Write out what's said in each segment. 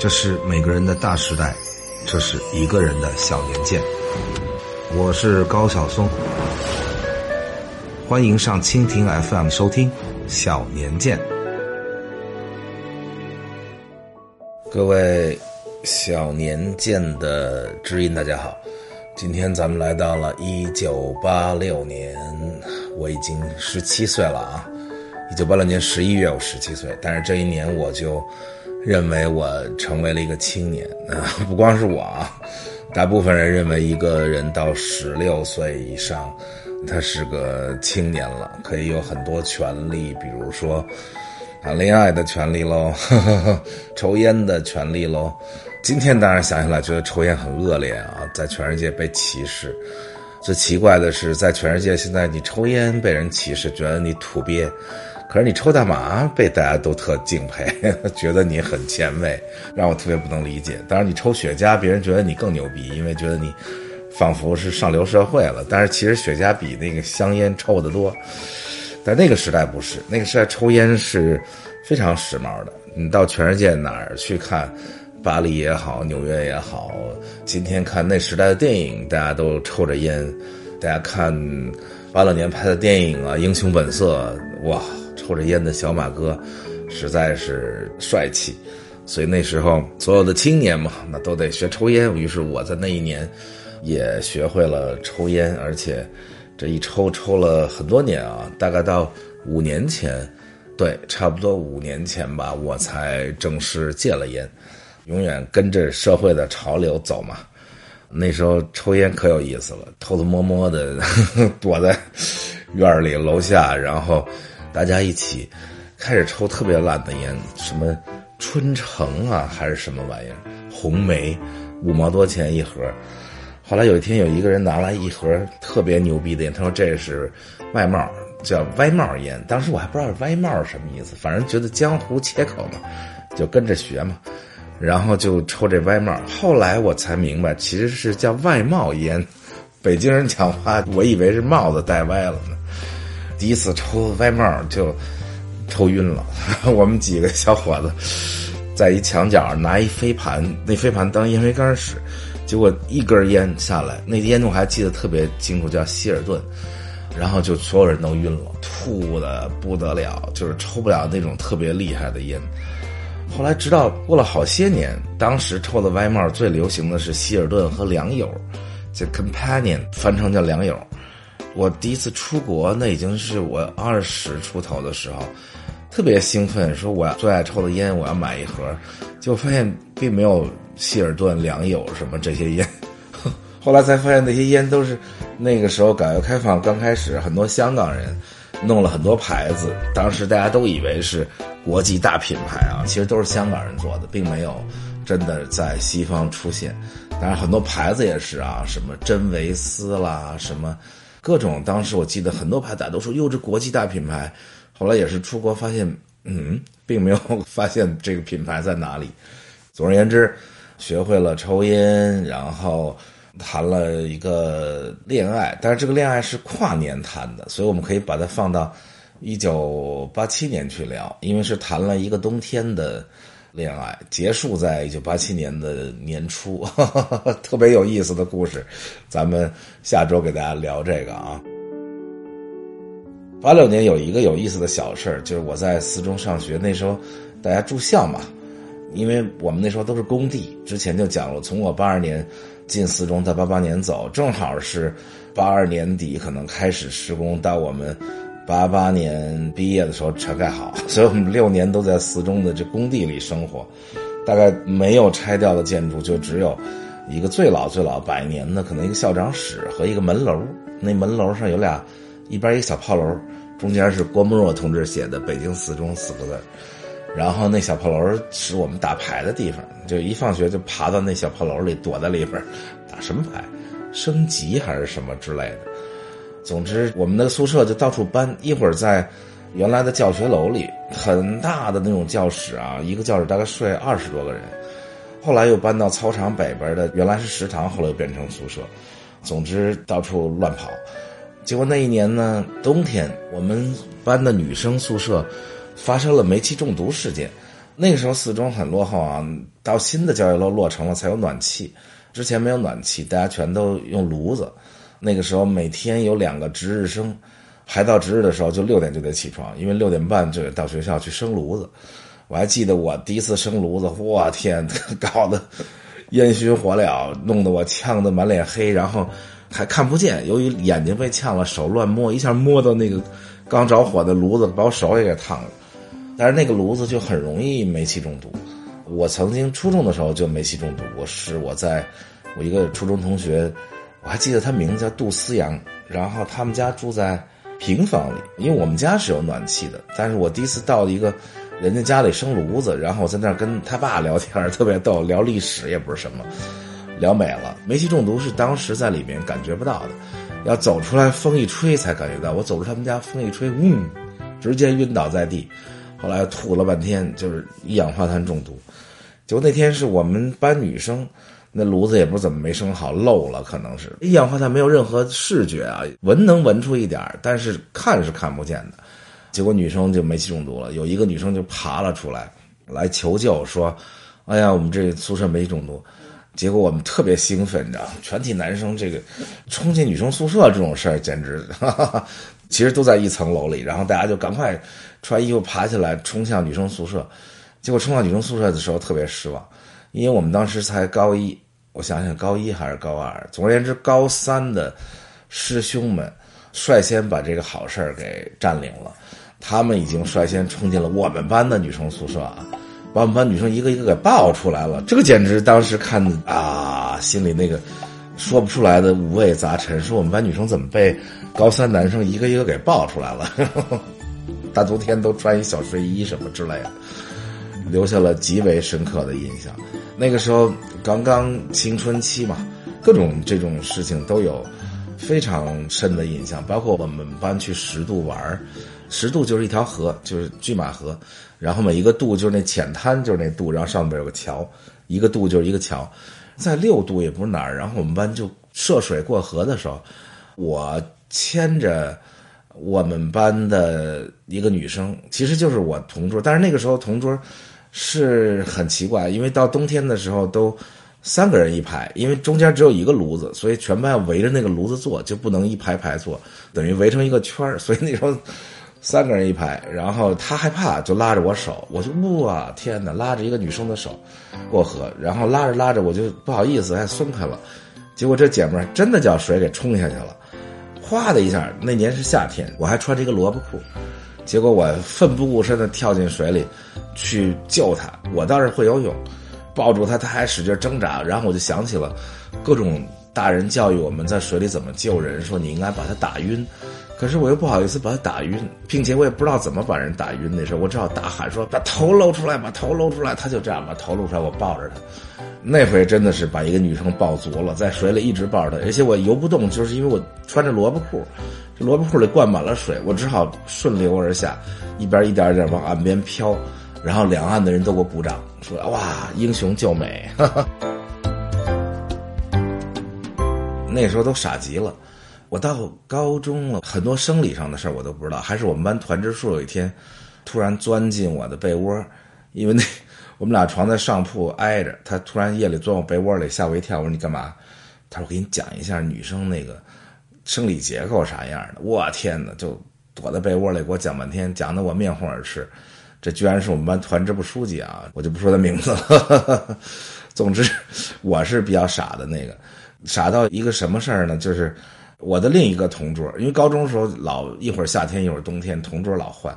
这是每个人的大时代，这是一个人的小年鉴。我是高晓松，欢迎上蜻蜓 FM 收听《小年鉴》。各位小年鉴的知音，大家好！今天咱们来到了一九八六年，我已经十七岁了啊！一九八六年十一月，我十七岁，但是这一年我就认为我成为了一个青年啊！不光是我啊。大部分人认为一个人到十六岁以上，他是个青年了，可以有很多权利，比如说谈恋爱的权利喽，抽烟的权利喽。今天当然想起来觉得抽烟很恶劣啊，在全世界被歧视。最奇怪的是，在全世界现在你抽烟被人歧视，觉得你土鳖。可是你抽大麻被大家都特敬佩，觉得你很前卫，让我特别不能理解。当然你抽雪茄，别人觉得你更牛逼，因为觉得你仿佛是上流社会了。但是其实雪茄比那个香烟臭得多。在那个时代不是，那个时代抽烟是非常时髦的。你到全世界哪儿去看，巴黎也好，纽约也好，今天看那时代的电影，大家都抽着烟。大家看八六年拍的电影啊，《英雄本色》哇。抽着烟的小马哥，实在是帅气，所以那时候所有的青年嘛，那都得学抽烟。于是我在那一年也学会了抽烟，而且这一抽抽了很多年啊，大概到五年前，对，差不多五年前吧，我才正式戒了烟。永远跟着社会的潮流走嘛。那时候抽烟可有意思了，偷偷摸摸的 躲在院里楼下，然后。大家一起开始抽特别烂的烟，什么春城啊，还是什么玩意儿？红梅，五毛多钱一盒。后来有一天，有一个人拿来一盒特别牛逼的烟，他说这是外帽，叫歪帽烟。当时我还不知道歪帽什么意思，反正觉得江湖切口嘛，就跟着学嘛，然后就抽这歪帽。后来我才明白，其实是叫外帽烟。北京人讲话，我以为是帽子戴歪了呢。第一次抽歪帽就抽晕了，我们几个小伙子在一墙角拿一飞盘，那飞盘当烟灰缸使，结果一根烟下来，那烟我还记得特别清楚，叫希尔顿，然后就所有人都晕了，吐的不得了，就是抽不了那种特别厉害的烟。后来直到过了好些年，当时抽的歪帽最流行的是希尔顿和良友，这 Companion，翻成叫良友。我第一次出国，那已经是我二十出头的时候，特别兴奋，说我要最爱抽的烟，我要买一盒，结果发现并没有希尔顿、良友什么这些烟。后来才发现那些烟都是那个时候改革开放刚开始，很多香港人弄了很多牌子，当时大家都以为是国际大品牌啊，其实都是香港人做的，并没有真的在西方出现。当然很多牌子也是啊，什么真维斯啦，什么。各种当时我记得很多牌，大家都说哟，这国际大品牌。后来也是出国发现，嗯，并没有发现这个品牌在哪里。总而言之，学会了抽烟，然后谈了一个恋爱，但是这个恋爱是跨年谈的，所以我们可以把它放到一九八七年去聊，因为是谈了一个冬天的。恋爱结束在一九八七年的年初，特别有意思的故事，咱们下周给大家聊这个啊。八六年有一个有意思的小事儿，就是我在四中上学，那时候大家住校嘛，因为我们那时候都是工地，之前就讲了，从我八二年进四中到八八年走，正好是八二年底可能开始施工到我们。八八年毕业的时候全盖好，所以我们六年都在四中的这工地里生活，大概没有拆掉的建筑就只有一个最老最老百年的，可能一个校长室和一个门楼。那门楼上有俩，一边一个小炮楼，中间是郭沫若同志写的“北京四中”四个字。然后那小炮楼是我们打牌的地方，就一放学就爬到那小炮楼里躲在里边打什么牌，升级还是什么之类的。总之，我们的宿舍就到处搬。一会儿在原来的教学楼里，很大的那种教室啊，一个教室大概睡二十多个人。后来又搬到操场北边的，原来是食堂，后来又变成宿舍。总之，到处乱跑。结果那一年呢，冬天我们班的女生宿舍发生了煤气中毒事件。那个时候四中很落后啊，到新的教学楼落成了才有暖气，之前没有暖气，大家全都用炉子。那个时候每天有两个值日生，还到值日的时候就六点就得起床，因为六点半就得到学校去生炉子。我还记得我第一次生炉子，我天，搞得烟熏火燎，弄得我呛得满脸黑，然后还看不见。由于眼睛被呛了，手乱摸，一下摸到那个刚着火的炉子，把我手也给烫了。但是那个炉子就很容易煤气中毒。我曾经初中的时候就煤气中毒，我是我在我一个初中同学。我还记得他名字叫杜思阳，然后他们家住在平房里，因为我们家是有暖气的。但是我第一次到一个人家家里生炉子，然后我在那儿跟他爸聊天，特别逗，聊历史也不是什么，聊美了。煤气中毒是当时在里面感觉不到的，要走出来风一吹才感觉到。我走出他们家风一吹，嗯，直接晕倒在地，后来吐了半天，就是一氧化碳中毒。就那天是我们班女生。那炉子也不怎么没生好，漏了，可能是一氧化碳没有任何视觉啊，闻能闻出一点但是看是看不见的。结果女生就煤气中毒了，有一个女生就爬了出来，来求救说：“哎呀，我们这宿舍煤气中毒。”结果我们特别兴奋，你知道，全体男生这个冲进女生宿舍这种事儿，简直，哈 哈其实都在一层楼里，然后大家就赶快穿衣服爬起来冲向女生宿舍。结果冲到女生宿舍的时候，特别失望。因为我们当时才高一，我想想高一还是高二，总而言之，高三的师兄们率先把这个好事儿给占领了。他们已经率先冲进了我们班的女生宿舍啊，把我们班女生一个一个给抱出来了。这个简直当时看啊，心里那个说不出来的五味杂陈。说我们班女生怎么被高三男生一个一个给抱出来了？大冬天都穿一小睡衣什么之类的，留下了极为深刻的印象。那个时候刚刚青春期嘛，各种这种事情都有非常深的印象。包括我们班去十渡玩儿十渡就是一条河，就是拒马河，然后每一个渡就是那浅滩，就是那渡，然后上面有个桥，一个渡就是一个桥。在六渡也不是哪儿，然后我们班就涉水过河的时候，我牵着我们班的一个女生，其实就是我同桌，但是那个时候同桌。是很奇怪，因为到冬天的时候都三个人一排，因为中间只有一个炉子，所以全班围着那个炉子坐，就不能一排排坐，等于围成一个圈儿。所以那时候三个人一排，然后他害怕，就拉着我手，我就哇天哪，拉着一个女生的手过河，然后拉着拉着我就不好意思，还松开了，结果这姐们儿真的叫水给冲下去了，哗的一下，那年是夏天，我还穿着一个萝卜裤。结果我奋不顾身的跳进水里，去救他。我倒是会游泳，抱住他，他还使劲挣扎。然后我就想起了各种大人教育我们在水里怎么救人，说你应该把他打晕。可是我又不好意思把他打晕，并且我也不知道怎么把人打晕。那时候我只好大喊说：“把头露出来，把头露出来。”他就这样把头露出来，我抱着他。那回真的是把一个女生抱足了，在水里一直抱着她，而且我游不动，就是因为我穿着萝卜裤。这萝卜裤里灌满了水，我只好顺流而下，一边一点一点往岸边飘，然后两岸的人都给我鼓掌，说：“哇，英雄救美！”那时候都傻极了。我到高中了，很多生理上的事儿我都不知道。还是我们班团支书有一天突然钻进我的被窝，因为那我们俩床在上铺挨着，他突然夜里钻我被窝里，吓我一跳。我说：“你干嘛？”他说：“我给你讲一下女生那个。”生理结构啥样的？我天哪！就躲在被窝里给我讲半天，讲的我面红耳赤。这居然是我们班团支部书记啊！我就不说他名字了。总之，我是比较傻的那个，傻到一个什么事儿呢？就是我的另一个同桌，因为高中时候老一会儿夏天一会儿冬天，同桌老换，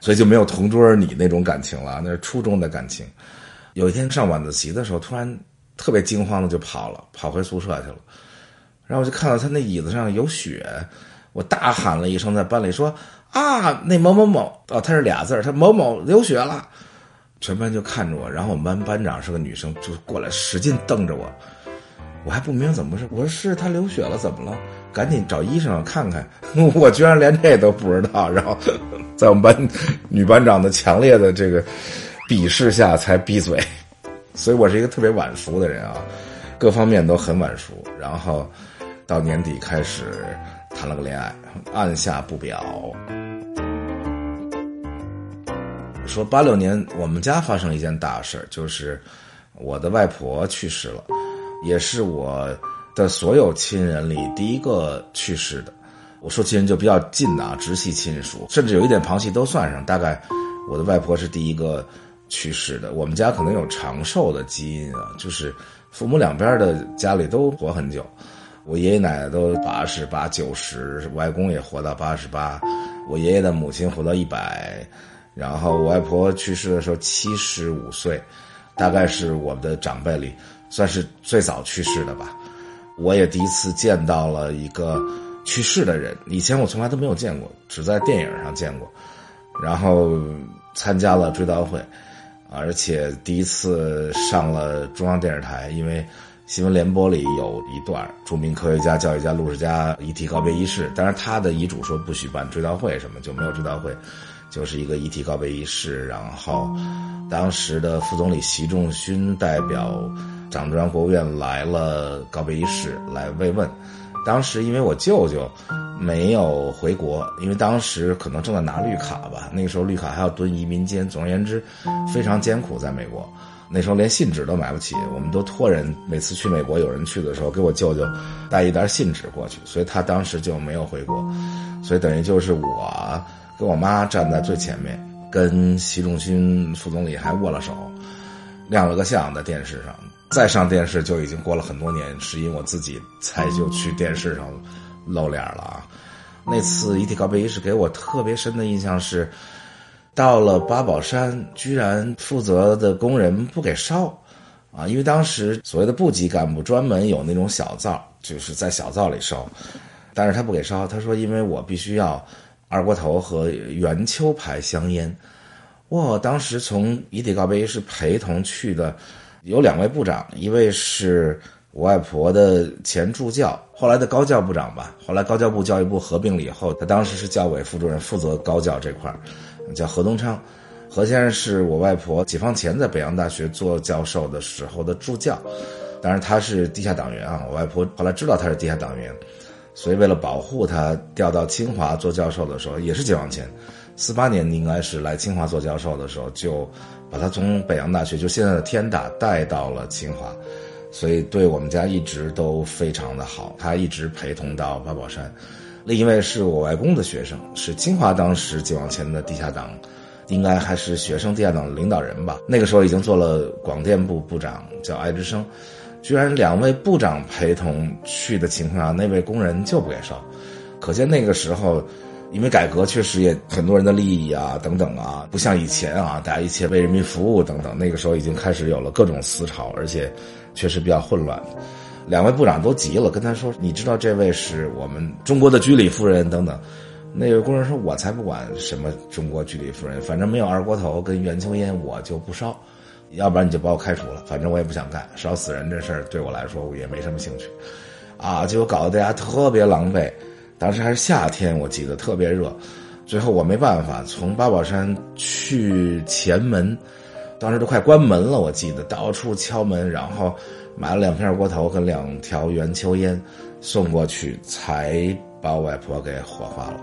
所以就没有同桌你那种感情了。那是初中的感情。有一天上晚自习的时候，突然特别惊慌的就跑了，跑回宿舍去了。然后我就看到他那椅子上有血，我大喊了一声，在班里说：“啊，那某某某哦，他是俩字他某某流血了。”全班就看着我，然后我们班班长是个女生，就过来使劲瞪着我。我还不明白怎么回事，我说是他流血了，怎么了？赶紧找医生看看。我居然连这都不知道，然后在我们班女班长的强烈的这个鄙视下才闭嘴。所以我是一个特别晚熟的人啊，各方面都很晚熟，然后。到年底开始谈了个恋爱，按下不表。说八六年我们家发生一件大事就是我的外婆去世了，也是我的所有亲人里第一个去世的。我说亲人就比较近的啊，直系亲属，甚至有一点旁系都算上。大概我的外婆是第一个去世的。我们家可能有长寿的基因啊，就是父母两边的家里都活很久。我爷爷奶奶都八十八九十，外公也活到八十八，我爷爷的母亲活到一百，然后我外婆去世的时候七十五岁，大概是我们的长辈里算是最早去世的吧。我也第一次见到了一个去世的人，以前我从来都没有见过，只在电影上见过，然后参加了追悼会，而且第一次上了中央电视台，因为。新闻联播里有一段著名科学家、教育家陆世家遗体告别仪式，当然他的遗嘱说不许办追悼会，什么就没有追悼会，就是一个遗体告别仪式。然后，当时的副总理习仲勋代表长中央国务院来了告别仪式来慰问。当时因为我舅舅没有回国，因为当时可能正在拿绿卡吧，那个时候绿卡还要蹲移民监，总而言之，非常艰苦在美国。那时候连信纸都买不起，我们都托人。每次去美国，有人去的时候，给我舅舅带一袋信纸过去，所以他当时就没有回国。所以等于就是我跟我妈站在最前面，跟习仲勋副总理还握了手，亮了个相在电视上。再上电视就已经过了很多年，是因为我自己才就去电视上露脸了啊。那次遗体告别仪式给我特别深的印象是。到了八宝山，居然负责的工人不给烧，啊，因为当时所谓的部级干部专门有那种小灶，就是在小灶里烧，但是他不给烧，他说因为我必须要二锅头和元秋牌香烟。我当时从遗体告别仪式陪同去的有两位部长，一位是我外婆的前助教，后来的高教部长吧，后来高教部教育部合并了以后，他当时是教委副主任，负责高教这块儿。叫何东昌，何先生是我外婆解放前在北洋大学做教授的时候的助教，当然他是地下党员啊。我外婆后来知道他是地下党员，所以为了保护他，调到清华做教授的时候，也是解放前，四八年应该是来清华做教授的时候，就把他从北洋大学就现在的天大带到了清华，所以对我们家一直都非常的好，他一直陪同到八宝山。另一位是我外公的学生，是清华当时解放前的地下党，应该还是学生地下党的领导人吧。那个时候已经做了广电部部长，叫艾之生。居然两位部长陪同去的情况下，那位工人就不给烧，可见那个时候，因为改革确实也很多人的利益啊等等啊，不像以前啊，大家一切为人民服务等等。那个时候已经开始有了各种思潮，而且确实比较混乱。两位部长都急了，跟他说：“你知道这位是我们中国的居里夫人等等。”那个工人说：“我才不管什么中国居里夫人，反正没有二锅头跟元秋烟，我就不烧。要不然你就把我开除了，反正我也不想干。烧死人这事儿对我来说也没什么兴趣。”啊，结果搞得大家特别狼狈。当时还是夏天，我记得特别热。最后我没办法，从八宝山去前门，当时都快关门了。我记得到处敲门，然后。买了两片二锅头和两条圆秋烟，送过去，才把我外婆给火化了。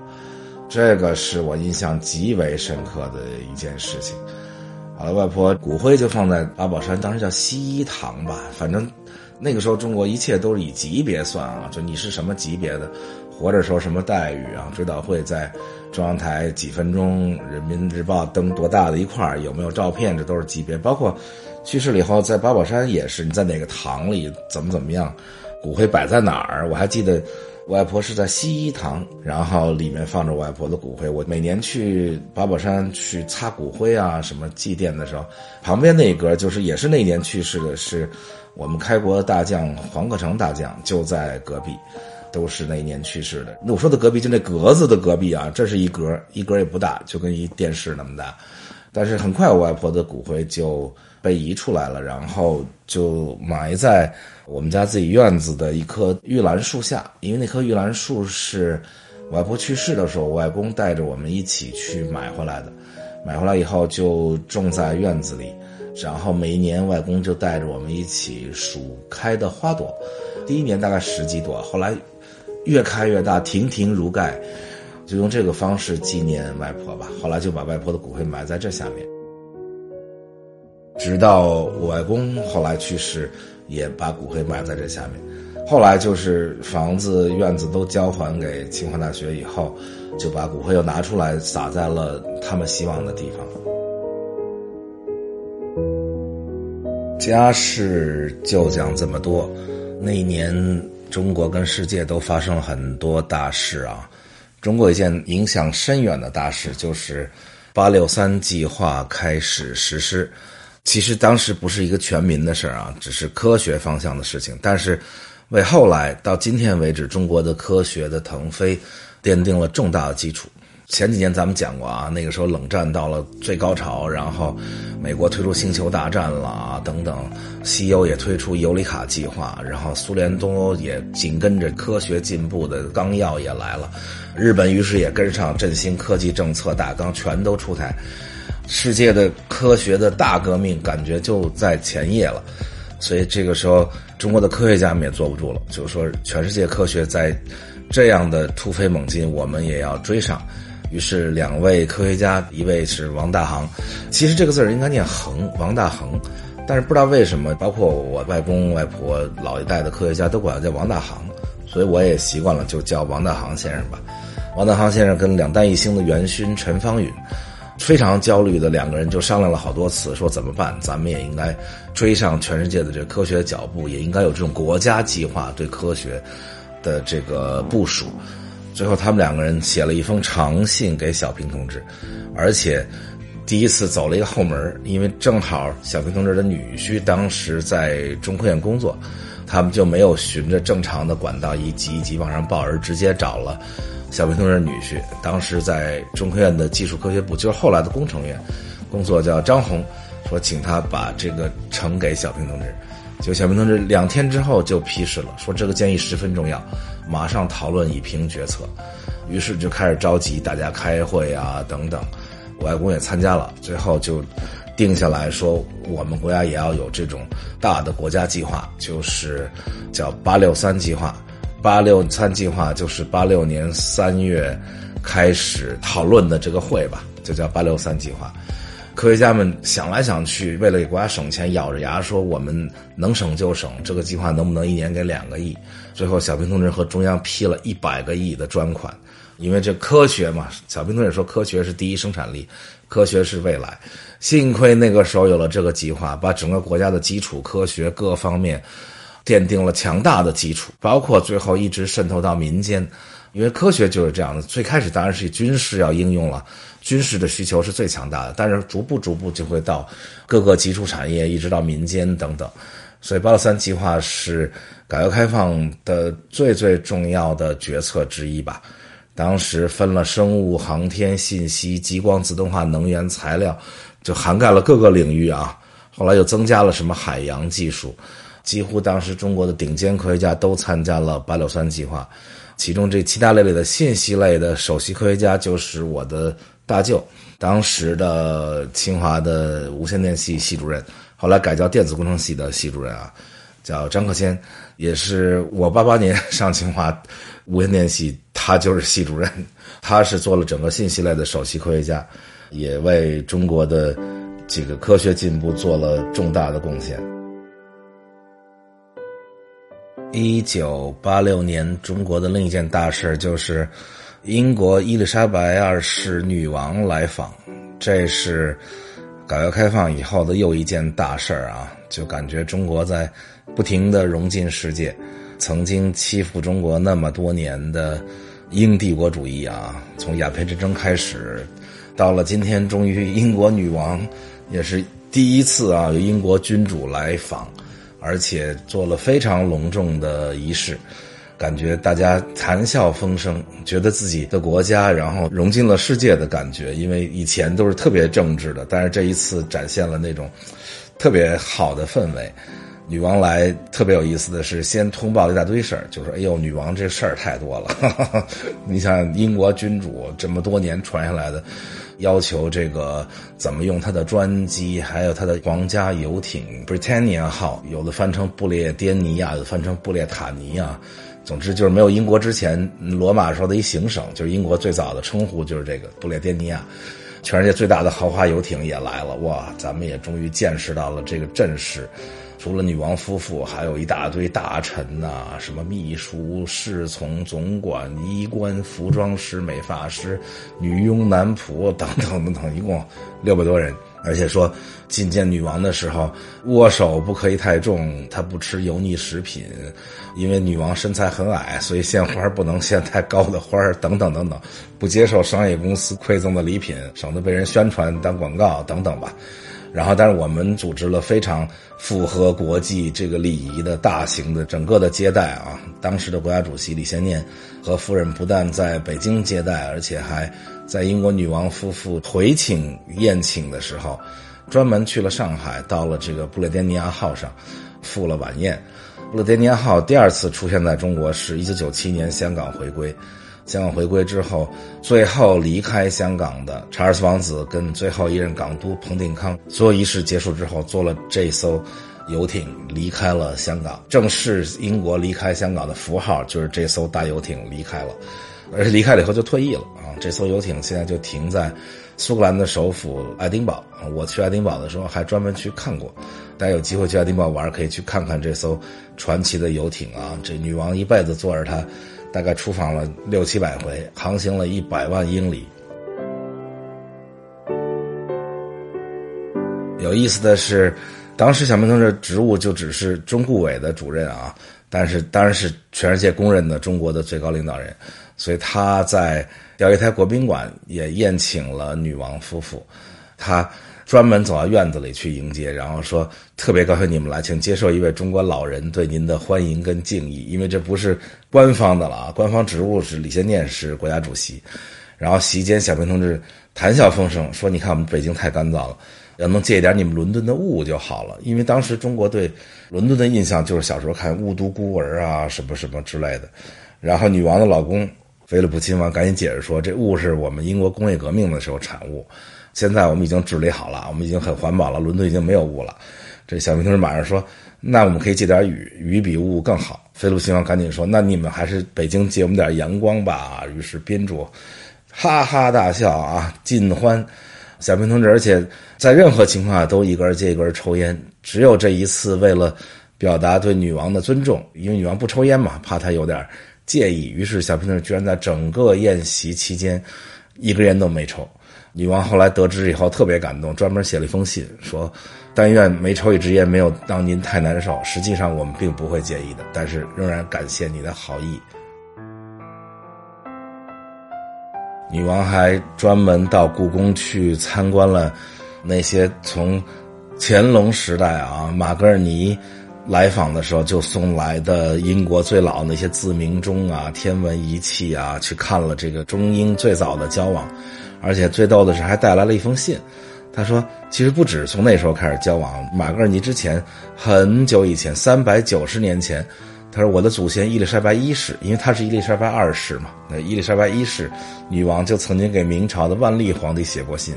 这个是我印象极为深刻的一件事情。好了，外婆骨灰就放在八宝山，当时叫西医堂吧。反正那个时候中国一切都是以级别算啊，就你是什么级别的，活着时候什么待遇啊。追悼会在中央台几分钟，人民日报登多大的一块有没有照片，这都是级别，包括。去世了以后，在八宝山也是，你在哪个堂里，怎么怎么样，骨灰摆在哪儿？我还记得，我外婆是在西医堂，然后里面放着我外婆的骨灰。我每年去八宝山去擦骨灰啊，什么祭奠的时候，旁边那一格就是也是那年去世的，是我们开国大将黄克诚大将，就在隔壁，都是那一年去世的。那我说的隔壁就那格子的隔壁啊，这是一格，一格也不大，就跟一电视那么大。但是很快，我外婆的骨灰就。被移出来了，然后就埋在我们家自己院子的一棵玉兰树下。因为那棵玉兰树是外婆去世的时候，我外公带着我们一起去买回来的。买回来以后就种在院子里，然后每一年外公就带着我们一起数开的花朵。第一年大概十几朵，后来越开越大，亭亭如盖，就用这个方式纪念外婆吧。后来就把外婆的骨灰埋在这下面。直到我外公后来去世，也把骨灰埋在这下面。后来就是房子院子都交还给清华大学以后，就把骨灰又拿出来撒在了他们希望的地方。家事就讲这么多。那一年，中国跟世界都发生了很多大事啊。中国一件影响深远的大事就是“八六三”计划开始实施。其实当时不是一个全民的事儿啊，只是科学方向的事情，但是。为后来到今天为止中国的科学的腾飞奠定了重大的基础。前几年咱们讲过啊，那个时候冷战到了最高潮，然后美国推出星球大战了等等，西欧也推出尤里卡计划，然后苏联东欧也紧跟着科学进步的纲要也来了，日本于是也跟上振兴科技政策大纲全都出台，世界的科学的大革命感觉就在前夜了。所以这个时候，中国的科学家们也坐不住了，就是说，全世界科学在这样的突飞猛进，我们也要追上。于是，两位科学家，一位是王大航，其实这个字儿应该念恒，王大恒，但是不知道为什么，包括我外公外婆老一代的科学家都管他叫王大航，所以我也习惯了就叫王大航先生吧。王大航先生跟两弹一星的元勋陈方允。非常焦虑的两个人就商量了好多次，说怎么办？咱们也应该追上全世界的这科学脚步，也应该有这种国家计划对科学的这个部署。最后，他们两个人写了一封长信给小平同志，而且第一次走了一个后门，因为正好小平同志的女婿当时在中科院工作，他们就没有循着正常的管道一级一级往上报，而直接找了。小平同志女婿当时在中科院的技术科学部，就是后来的工程院工作，叫张红，说请他把这个呈给小平同志。就小平同志两天之后就批示了，说这个建议十分重要，马上讨论以评决策。于是就开始召集大家开会啊等等，我外公也参加了，最后就定下来说，我们国家也要有这种大的国家计划，就是叫“八六三”计划。八六三计划就是八六年三月开始讨论的这个会吧，就叫八六三计划。科学家们想来想去，为了给国家省钱，咬着牙说我们能省就省。这个计划能不能一年给两个亿？最后，小平同志和中央批了一百个亿的专款，因为这科学嘛。小平同志说，科学是第一生产力，科学是未来。幸亏那个时候有了这个计划，把整个国家的基础科学各方面。奠定了强大的基础，包括最后一直渗透到民间，因为科学就是这样的。最开始当然是军事要应用了，军事的需求是最强大的，但是逐步逐步就会到各个基础产业，一直到民间等等。所以八六三计划是改革开放的最最重要的决策之一吧。当时分了生物、航天、信息、激光、自动化、能源、材料，就涵盖了各个领域啊。后来又增加了什么海洋技术。几乎当时中国的顶尖科学家都参加了八六三计划，其中这七大类里的信息类的首席科学家就是我的大舅，当时的清华的无线电系系主任，后来改叫电子工程系的系主任啊，叫张克先，也是我八八年上清华无线电系，他就是系主任，他是做了整个信息类的首席科学家，也为中国的这个科学进步做了重大的贡献。一九八六年，中国的另一件大事就是英国伊丽莎白二世女王来访，这是改革开放以后的又一件大事啊！就感觉中国在不停的融进世界，曾经欺负中国那么多年的英帝国主义啊，从鸦片战争开始，到了今天，终于英国女王也是第一次啊，有英国君主来访。而且做了非常隆重的仪式，感觉大家谈笑风生，觉得自己的国家然后融进了世界的感觉。因为以前都是特别政治的，但是这一次展现了那种特别好的氛围。女王来特别有意思的是，先通报一大堆事儿，就说：“哎呦，女王这事儿太多了。你像英国君主这么多年传下来的。”要求这个怎么用他的专机，还有他的皇家游艇 Britannia 号，有的翻成布列颠尼亚，有的翻成布列塔尼亚。总之就是没有英国之前，罗马时候的一行省，就是英国最早的称呼就是这个布列颠尼亚。全世界最大的豪华游艇也来了，哇！咱们也终于见识到了这个阵势。除了女王夫妇，还有一大堆大臣呐，什么秘书、侍从、总管、衣冠、服装师、美发师、女佣、男仆等等等等，一共六百多人。而且说觐见女王的时候，握手不可以太重，她不吃油腻食品，因为女王身材很矮，所以献花不能献太高的花等等等等，不接受商业公司馈赠的礼品，省得被人宣传当广告等等吧。然后，但是我们组织了非常符合国际这个礼仪的大型的整个的接待啊。当时的国家主席李先念和夫人不但在北京接待，而且还在英国女王夫妇回请宴请的时候，专门去了上海，到了这个布列颠尼亚号上，赴了晚宴。布列颠尼亚号第二次出现在中国是一九九七年香港回归。香港回归之后，最后离开香港的查尔斯王子跟最后一任港督彭定康，所有仪式结束之后，坐了这艘游艇离开了香港，正式英国离开香港的符号就是这艘大游艇离开了，而且离开了以后就退役了啊！这艘游艇现在就停在苏格兰的首府爱丁堡。我去爱丁堡的时候还专门去看过，大家有机会去爱丁堡玩，可以去看看这艘传奇的游艇啊！这女王一辈子坐着它。大概出访了六七百回，航行了一百万英里。有意思的是，当时小平同志职务就只是中顾委的主任啊，但是当然是全世界公认的中国的最高领导人，所以他在钓鱼台国宾馆也宴请了女王夫妇，他。专门走到院子里去迎接，然后说特别高兴你们来，请接受一位中国老人对您的欢迎跟敬意。因为这不是官方的了啊，官方职务是李先念是国家主席。然后席间，小平同志谈笑风生说：“你看我们北京太干燥了，要能借一点你们伦敦的雾就好了。”因为当时中国对伦敦的印象就是小时候看《雾都孤儿》啊什么什么之类的。然后女王的老公菲利普亲王赶紧解释说：“这雾是我们英国工业革命的时候产物。”现在我们已经治理好了，我们已经很环保了。伦敦已经没有雾了。这小平同志马上说：“那我们可以借点雨，雨比雾更好。”菲利普亲王赶紧说：“那你们还是北京借我们点阳光吧。”于是宾主哈哈大笑啊，尽欢。小平同志而且在任何情况下都一根接一根抽烟，只有这一次为了表达对女王的尊重，因为女王不抽烟嘛，怕她有点介意，于是小平同志居然在整个宴席期间一根烟都没抽。女王后来得知以后特别感动，专门写了一封信，说：“但愿没抽一支烟没有让您太难受。实际上我们并不会介意的，但是仍然感谢你的好意。”女王还专门到故宫去参观了那些从乾隆时代啊马格尔尼来访的时候就送来的英国最老那些自鸣钟啊、天文仪器啊，去看了这个中英最早的交往。而且最逗的是，还带来了一封信。他说：“其实不止从那时候开始交往，马格尔尼之前很久以前，三百九十年前，他说我的祖先伊丽莎白一世，因为他是伊丽莎白二世嘛，那伊丽莎白一世女王就曾经给明朝的万历皇帝写过信，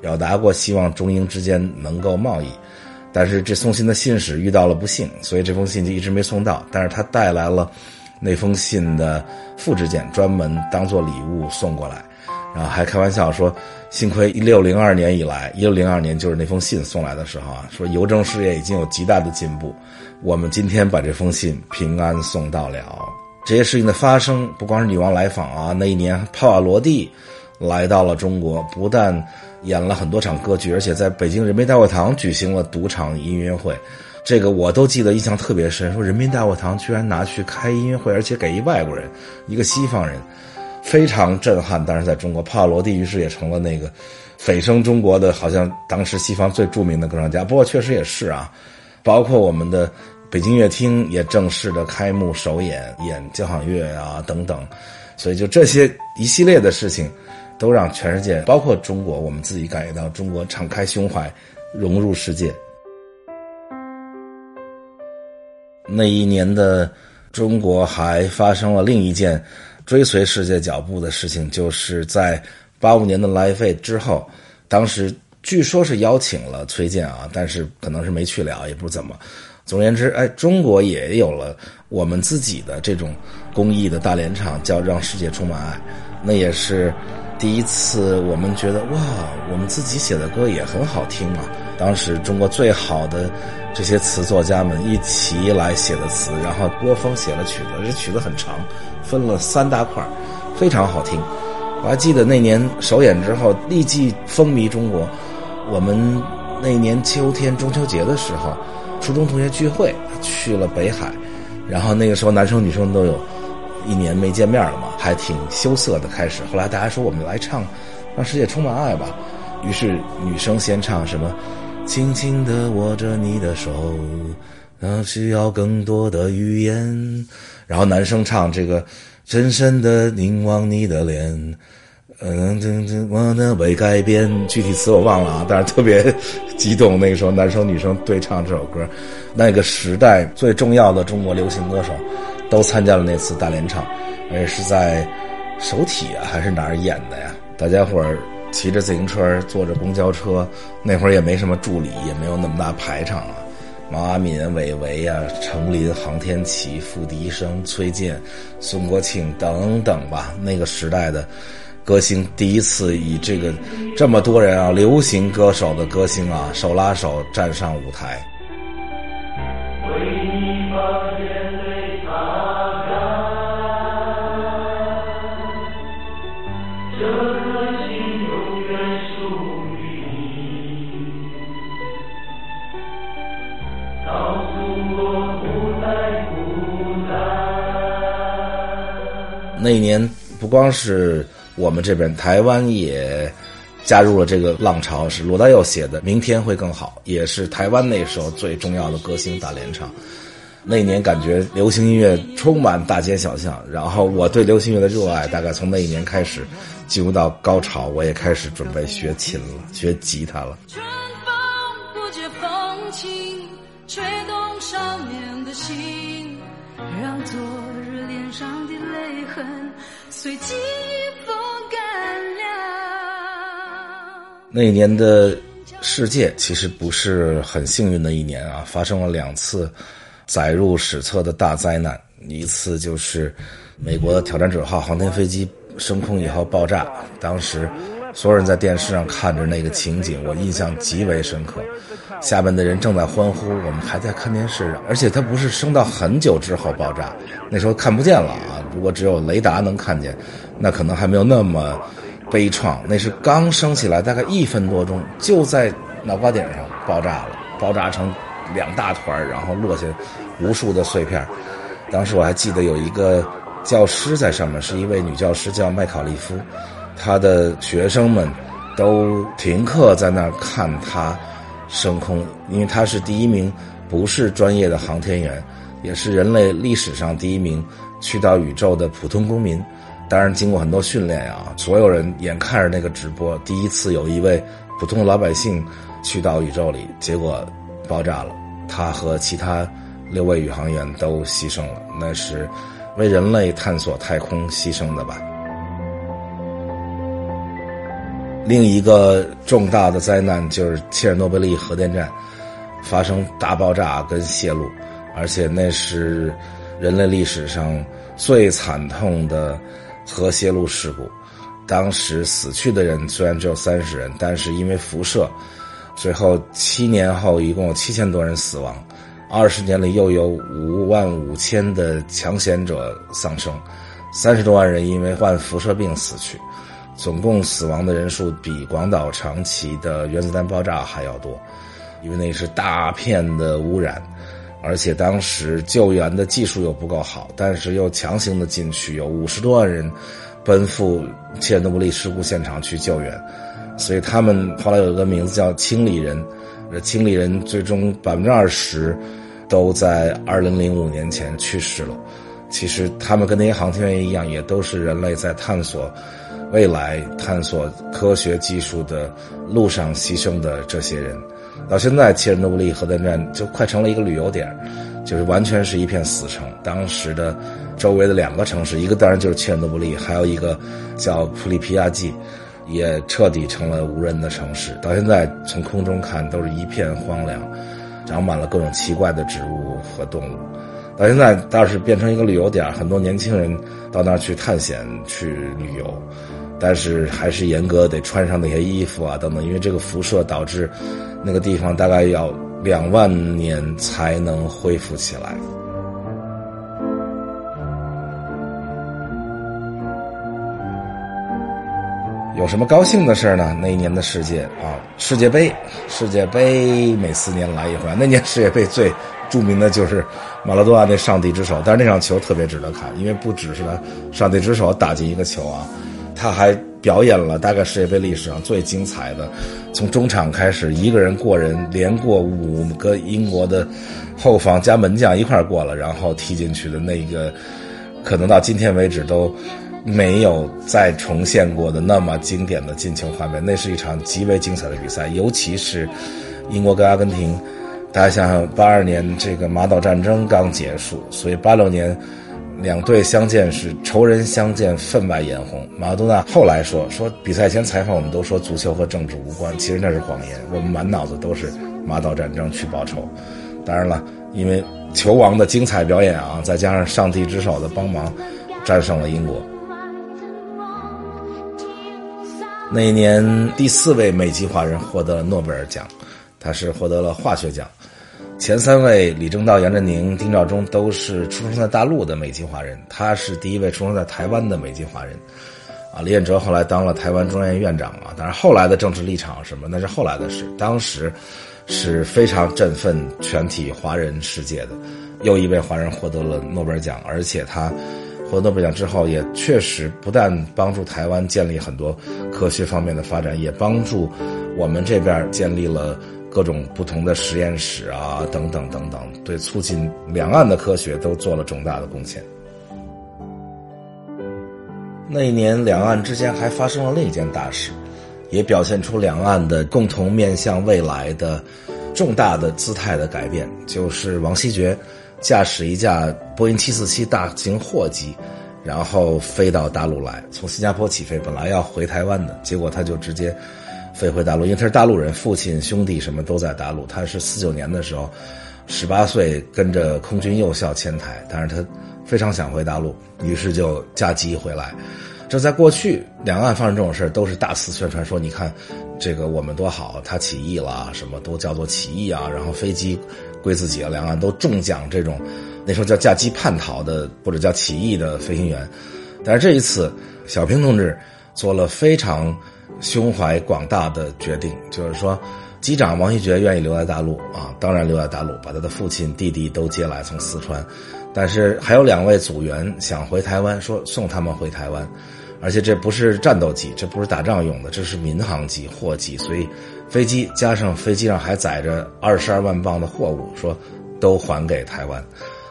表达过希望中英之间能够贸易。但是这送信的信使遇到了不幸，所以这封信就一直没送到。但是他带来了那封信的复制件，专门当做礼物送过来。”然后还开玩笑说，幸亏一六零二年以来，一六零二年就是那封信送来的时候啊，说邮政事业已经有极大的进步，我们今天把这封信平安送到了。这些事情的发生，不光是女王来访啊，那一年帕瓦罗蒂来到了中国，不但演了很多场歌剧，而且在北京人民大会堂举行了独场音乐会，这个我都记得印象特别深。说人民大会堂居然拿去开音乐会，而且给一外国人，一个西方人。非常震撼，但是在中国，帕罗蒂于是也成了那个蜚声中国的，好像当时西方最著名的歌唱家。不过确实也是啊，包括我们的北京乐厅也正式的开幕首演，演交响乐啊等等。所以就这些一系列的事情，都让全世界，包括中国，我们自己感觉到中国敞开胸怀，融入世界。那一年的中国还发生了另一件。追随世界脚步的事情，就是在八五年的来费之后，当时据说是邀请了崔健啊，但是可能是没去了，也不怎么。总而言之，哎，中国也有了我们自己的这种公益的大联唱，叫《让世界充满爱》，那也是第一次我们觉得哇，我们自己写的歌也很好听啊！当时中国最好的这些词作家们一起来写的词，然后郭峰写了曲子，这曲子很长，分了三大块，非常好听。我还记得那年首演之后立即风靡中国。我们那年秋天中秋节的时候，初中同学聚会去了北海，然后那个时候男生女生都有一年没见面了嘛，还挺羞涩的开始。后来大家说我们来唱《让世界充满爱》吧，于是女生先唱什么“轻轻地握着你的手”，那需要更多的语言，然后男生唱这个“深深地凝望你的脸”。嗯，我的未改变，具体词我忘了啊，但是特别激动。那个时候，男生女生对唱这首歌，那个时代最重要的中国流行歌手都参加了那次大联唱，而是在首体啊还是哪儿演的呀？大家伙儿骑着自行车，坐着公交车，那会儿也没什么助理，也没有那么大排场啊。毛阿敏、韦唯啊，程琳、杭天琪、付笛声、崔健、孙国庆等等吧，那个时代的。歌星第一次以这个这么多人啊，流行歌手的歌星啊，手拉手站上舞台。那一年不光是。我们这边台湾也加入了这个浪潮，是罗大佑写的《明天会更好》，也是台湾那时候最重要的歌星大联唱。那一年感觉流行音乐充满大街小巷，然后我对流行音乐的热爱大概从那一年开始进入到高潮，我也开始准备学琴了，学吉他了。随季风干了。那一年的世界其实不是很幸运的一年啊，发生了两次载入史册的大灾难。一次就是美国的挑战者号航天飞机升空以后爆炸，当时所有人在电视上看着那个情景，我印象极为深刻。下面的人正在欢呼，我们还在看电视，而且它不是升到很久之后爆炸，那时候看不见了啊。如果只有雷达能看见，那可能还没有那么。悲怆，那是刚升起来大概一分多钟，就在脑瓜顶上爆炸了，爆炸成两大团，然后落下无数的碎片。当时我还记得有一个教师在上面，是一位女教师，叫麦考利夫，她的学生们都停课在那儿看她升空，因为他是第一名，不是专业的航天员，也是人类历史上第一名去到宇宙的普通公民。当然，经过很多训练啊，所有人眼看着那个直播，第一次有一位普通老百姓去到宇宙里，结果爆炸了，他和其他六位宇航员都牺牲了，那是为人类探索太空牺牲的吧。另一个重大的灾难就是切尔诺贝利核电站发生大爆炸跟泄露，而且那是人类历史上最惨痛的。核泄漏事故，当时死去的人虽然只有三十人，但是因为辐射，最后七年后一共有七千多人死亡，二十年里又有五万五千的抢险者丧生，三十多万人因为患辐射病死去，总共死亡的人数比广岛长崎的原子弹爆炸还要多，因为那是大片的污染。而且当时救援的技术又不够好，但是又强行的进去，有五十多万人奔赴切尔诺贝利事故现场去救援，所以他们后来有一个名字叫“清理人”。这清理人最终百分之二十都在二零零五年前去世了。其实他们跟那些航天员一样，也都是人类在探索未来、探索科学技术的路上牺牲的这些人。到现在，切尔诺贝利核电站就快成了一个旅游点，就是完全是一片死城。当时的周围的两个城市，一个当然就是切尔诺贝利，还有一个叫普里皮亚季，也彻底成了无人的城市。到现在，从空中看都是一片荒凉，长满了各种奇怪的植物和动物。到现在倒是变成一个旅游点，很多年轻人到那儿去探险、去旅游。但是还是严格得穿上那些衣服啊等等，因为这个辐射导致那个地方大概要两万年才能恢复起来。有什么高兴的事呢？那一年的世界啊，世界杯，世界杯每四年来一回。那年世界杯最著名的就是马拉多纳那上帝之手，但是那场球特别值得看，因为不只是他上帝之手打进一个球啊，他还表演了大概世界杯历史上最精彩的，从中场开始一个人过人，连过五个英国的后防加门将一块过了，然后踢进去的那个，可能到今天为止都。没有再重现过的那么经典的进球画面，那是一场极为精彩的比赛。尤其是英国跟阿根廷，大家想想，八二年这个马岛战争刚结束，所以八六年两队相见是仇人相见，分外眼红。马拉多纳后来说说比赛前采访，我们都说足球和政治无关，其实那是谎言。我们满脑子都是马岛战争去报仇。当然了，因为球王的精彩表演啊，再加上上帝之手的帮忙，战胜了英国。那一年，第四位美籍华人获得了诺贝尔奖，他是获得了化学奖。前三位李政道、杨振宁、丁肇中都是出生在大陆的美籍华人，他是第一位出生在台湾的美籍华人。啊，李彦哲后来当了台湾中央院院长啊，但是后来的政治立场什么那是后来的事，当时是非常振奋全体华人世界的。又一位华人获得了诺贝尔奖，而且他。获得诺贝尔奖之后，也确实不但帮助台湾建立很多科学方面的发展，也帮助我们这边建立了各种不同的实验室啊，等等等等，对促进两岸的科学都做了重大的贡献。那一年，两岸之间还发生了另一件大事，也表现出两岸的共同面向未来的重大的姿态的改变，就是王希爵。驾驶一架波音747大型货机，然后飞到大陆来，从新加坡起飞，本来要回台湾的，结果他就直接飞回大陆，因为他是大陆人，父亲兄弟什么都在大陆。他是四九年的时候，十八岁跟着空军幼校迁台，但是他非常想回大陆，于是就驾机回来。这在过去，两岸发生这种事都是大肆宣传，说你看这个我们多好，他起义了，什么都叫做起义啊，然后飞机。归自己了，两岸都中奖这种，那时候叫驾机叛逃的或者叫起义的飞行员，但是这一次，小平同志做了非常胸怀广大的决定，就是说，机长王希爵愿意留在大陆啊，当然留在大陆，把他的父亲弟弟都接来从四川，但是还有两位组员想回台湾，说送他们回台湾，而且这不是战斗机，这不是打仗用的，这是民航机货机，所以。飞机加上飞机上还载着二十二万磅的货物，说都还给台湾，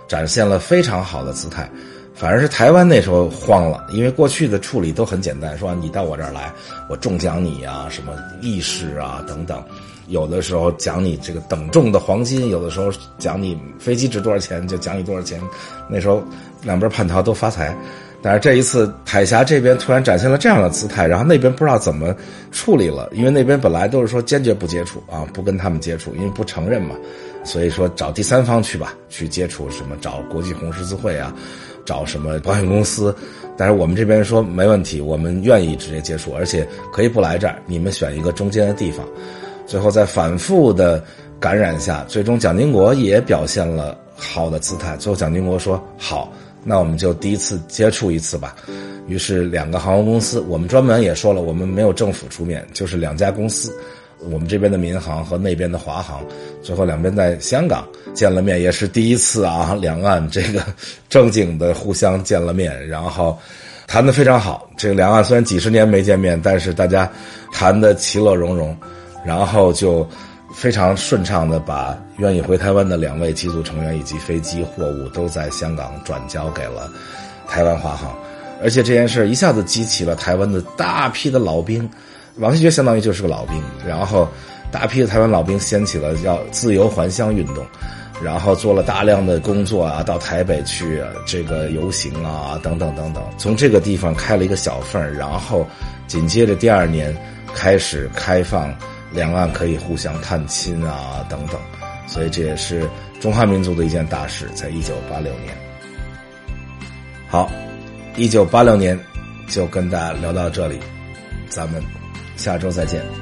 展现了非常好的姿态。反而是台湾那时候慌了，因为过去的处理都很简单，说你到我这儿来，我重奖你啊，什么义士啊等等，有的时候奖你这个等重的黄金，有的时候奖你飞机值多少钱就奖你多少钱。那时候两边叛逃都发财。但是这一次，海峡这边突然展现了这样的姿态，然后那边不知道怎么处理了，因为那边本来都是说坚决不接触啊，不跟他们接触，因为不承认嘛，所以说找第三方去吧，去接触什么找国际红十字会啊，找什么保险公司，但是我们这边说没问题，我们愿意直接接触，而且可以不来这儿，你们选一个中间的地方。最后在反复的感染下，最终蒋经国也表现了好的姿态，最后蒋经国说好。那我们就第一次接触一次吧，于是两个航空公司，我们专门也说了，我们没有政府出面，就是两家公司，我们这边的民航和那边的华航，最后两边在香港见了面，也是第一次啊，两岸这个正经的互相见了面，然后谈得非常好。这个两岸虽然几十年没见面，但是大家谈得其乐融融，然后就。非常顺畅的把愿意回台湾的两位机组成员以及飞机货物都在香港转交给了台湾华航，而且这件事一下子激起了台湾的大批的老兵，王希爵相当于就是个老兵，然后大批的台湾老兵掀起了要自由还乡运动，然后做了大量的工作啊，到台北去这个游行啊，等等等等，从这个地方开了一个小缝然后紧接着第二年开始开放。两岸可以互相探亲啊，等等，所以这也是中华民族的一件大事。在一九八六年，好，一九八六年就跟大家聊到这里，咱们下周再见。